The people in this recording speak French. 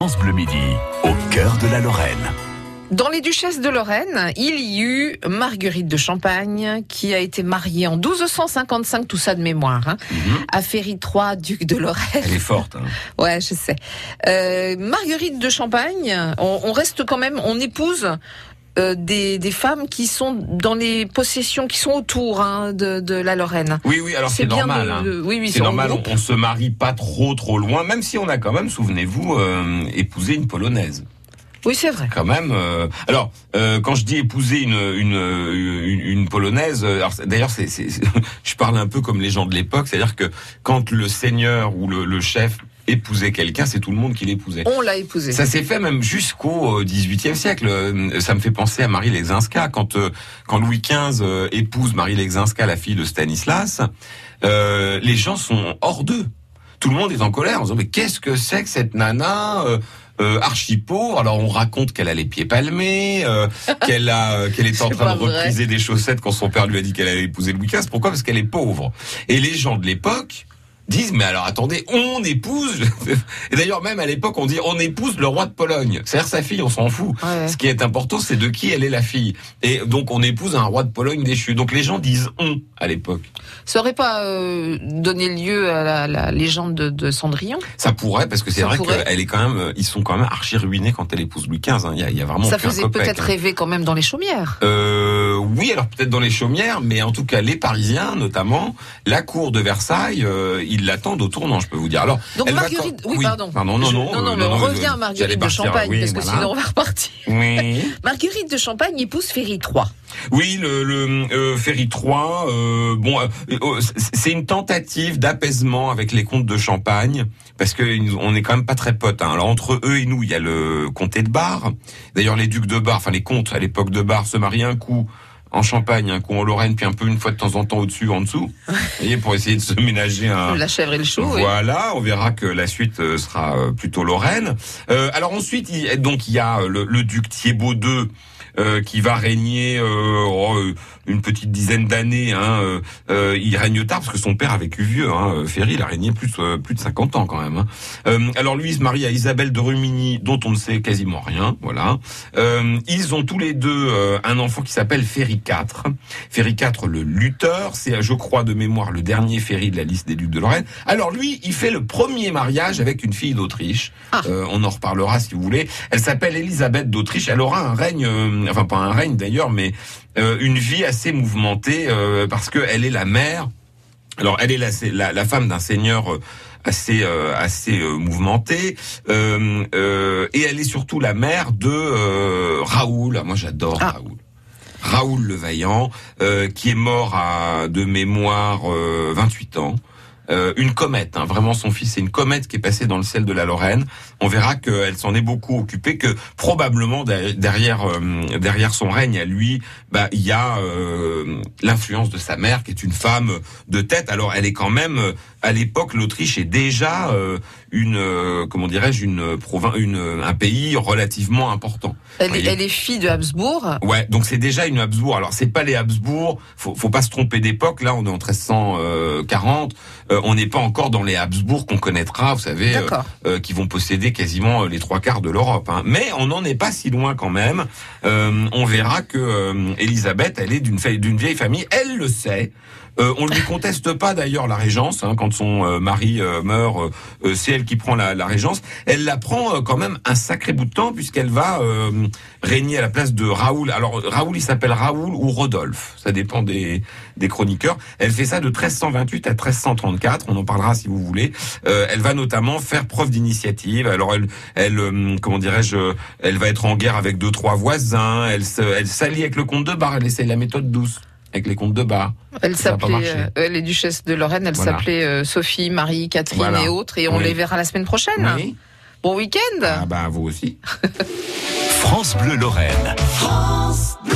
France Bleu Midi, au cœur de la Lorraine. Dans les duchesses de Lorraine, il y eut Marguerite de Champagne qui a été mariée en 1255, tout ça de mémoire, hein, à Ferry III, duc de Lorraine. Elle est forte. Hein. Ouais, je sais. Euh, Marguerite de Champagne, on, on reste quand même, on épouse euh, des, des femmes qui sont dans les possessions qui sont autour hein, de, de la Lorraine. Oui, oui, alors c'est normal. hein. oui, oui, c'est normal, on, on se marie pas trop trop loin, même si on a quand même, souvenez-vous, euh, épousé une polonaise. Oui, c'est vrai. Quand même. euh, alors, euh, quand je dis épouser une une une, une polonaise, d'ailleurs, c'est, je parle un peu comme les gens de l'époque, c'est-à-dire que quand le seigneur ou le, le chef épousait quelqu'un, c'est tout le monde qui l'épousait. On l'a épousée. Ça s'est fait même jusqu'au XVIIIe siècle. Euh, Ça me fait penser à Marie Lexinska. Quand, euh, quand Louis XV euh, épouse Marie Lexinska, la fille de Stanislas, euh, les gens sont hors d'eux. Tout le monde est en colère en disant mais qu'est-ce que c'est que cette nana euh, euh, archi pauvre Alors on raconte qu'elle a les pieds palmés, euh, qu'elle a, euh, qu'elle est en train de vrai. repriser des chaussettes quand son père lui a dit qu'elle allait épouser Louis XV. Pourquoi? Parce qu'elle est pauvre. Et les gens de l'époque disent mais alors attendez on épouse et d'ailleurs même à l'époque on dit on épouse le roi de Pologne c'est-à-dire sa fille on s'en fout Ouais. ce qui est important c'est de qui elle est la fille et donc on épouse un roi de Pologne déchu donc les gens disent on à l'époque Ça aurait pas euh, donné lieu à la, la légende de, de Cendrillon? Ça pourrait parce que c'est vrai qu'elle est quand même euh, ils sont quand même archi ruinés quand elle épouse Louis XV hein. il y, a, il y a vraiment Ça faisait peut-être hein. rêver quand même dans les chaumières. Euh, oui, alors peut-être dans les chaumières, mais en tout cas les Parisiens, notamment la cour de Versailles, euh, ils l'attendent au tournant, je peux vous dire. Alors, Donc Marguerite, oui, pardon. pardon, non, non, non, euh, on non, revient à Marguerite de Champagne parce que sinon on va repartir. Oui. Marguerite de Champagne épouse Ferry III. Oui, le, le euh, Ferry 3, euh, bon, c'est une tentative d'apaisement avec les comtes de Champagne, parce que on est quand même pas très potes. hein. Alors entre eux et nous, il y a le comté de Bar. D'ailleurs, les ducs de Bar, enfin les comtes à l'époque de Bar, se marient un coup en Champagne, un coup en Lorraine, puis un peu une fois de temps en temps au-dessus, en dessous. Vous voyez, pour essayer de se ménager un, La chèvre et le chou. oui. voilà, on verra que la suite euh, sera euh, plutôt Lorraine. Euh, alors ensuite, il, donc il y a euh, le, le duc Thiébaut II euh, qui va régner euh, oh, une petite dizaine d'années. Hein, euh, il règne tard parce que son père a vécu vieux. Hein, Ferry, il a régné plus euh, plus de 50 ans quand même. Hein. Euh, alors lui, il se marie à Isabelle de Rumigny, dont on ne sait quasiment rien. Voilà. Euh, ils ont tous les deux euh, un enfant qui s'appelle Ferry IV. Ferry IV, le lutteur, c'est, je crois, de mémoire, le dernier Ferry de la liste des ducs de Lorraine. Alors lui, il fait le premier mariage avec une fille d'Autriche. Ah. Euh, on en reparlera si vous voulez. Elle s'appelle Elisabeth d'Autriche. Elle aura un règne, euh, enfin pas un règne d'ailleurs, mais euh, une vie assez mouvementée parce que elle est la mère. Alors elle est la, la, la femme d'un seigneur. assez euh, assez euh, euh, euh, et elle est surtout la mère de Raoul. Moi j'adore Ah. Raoul. Raoul le Vaillant, euh, qui est mort à de mémoire euh, 28 ans. Euh, une comète, hein, vraiment son fils, c'est une comète qui est passée dans le ciel de la Lorraine. On verra qu'elle s'en est beaucoup occupée, que probablement derrière euh, derrière son règne à lui, bah il y a euh, l'influence de sa mère, qui est une femme de tête. Alors elle est quand même, euh, à l'époque, l'Autriche est déjà euh, une, euh, comment dirais-je, une province, une un pays relativement important. Elle, est, Voyez. elle est fille de Habsbourg. Ouais, donc c'est déjà une Habsbourg. Alors c'est pas les Habsbourg, faut, faut pas se tromper d'époque. Là, on est en 1340. Euh, on n'est pas encore dans les Habsbourg qu'on connaîtra, vous savez, euh, euh, qui vont posséder quasiment les trois quarts de l'Europe. hein. Mais on n'en est pas si loin quand même. On verra que Élisabeth, elle est d'une vieille famille. Elle le sait. On ne lui conteste pas d'ailleurs la régence hein, quand son euh, mari euh, meurt. euh, c'est elle qui prend la, la régence. Elle la prend quand même un sacré bout de temps puisqu'elle va régner à la place de Raoul. Alors Raoul, il s'appelle Raoul ou Rodolphe, ça dépend des, des chroniqueurs. Elle fait ça de 1328 à 1334. On en parlera si vous voulez. Euh, elle va notamment faire preuve d'initiative. Alors elle, elle, euh, comment dirais-je, elle va être en guerre avec deux trois voisins. Elle elle s'allie avec le comte de Bar. Elle essaye la méthode douce avec les comtes de Bar. Elle s'appelait, euh, les duchesses de Lorraine, elle Voilà. s'appelait euh, Sophie, Marie, Catherine Voilà. et autres, et on Oui. les verra la semaine prochaine. Oui. Bon week-end. Ah bah vous aussi. France Bleu Lorraine. France Bleu.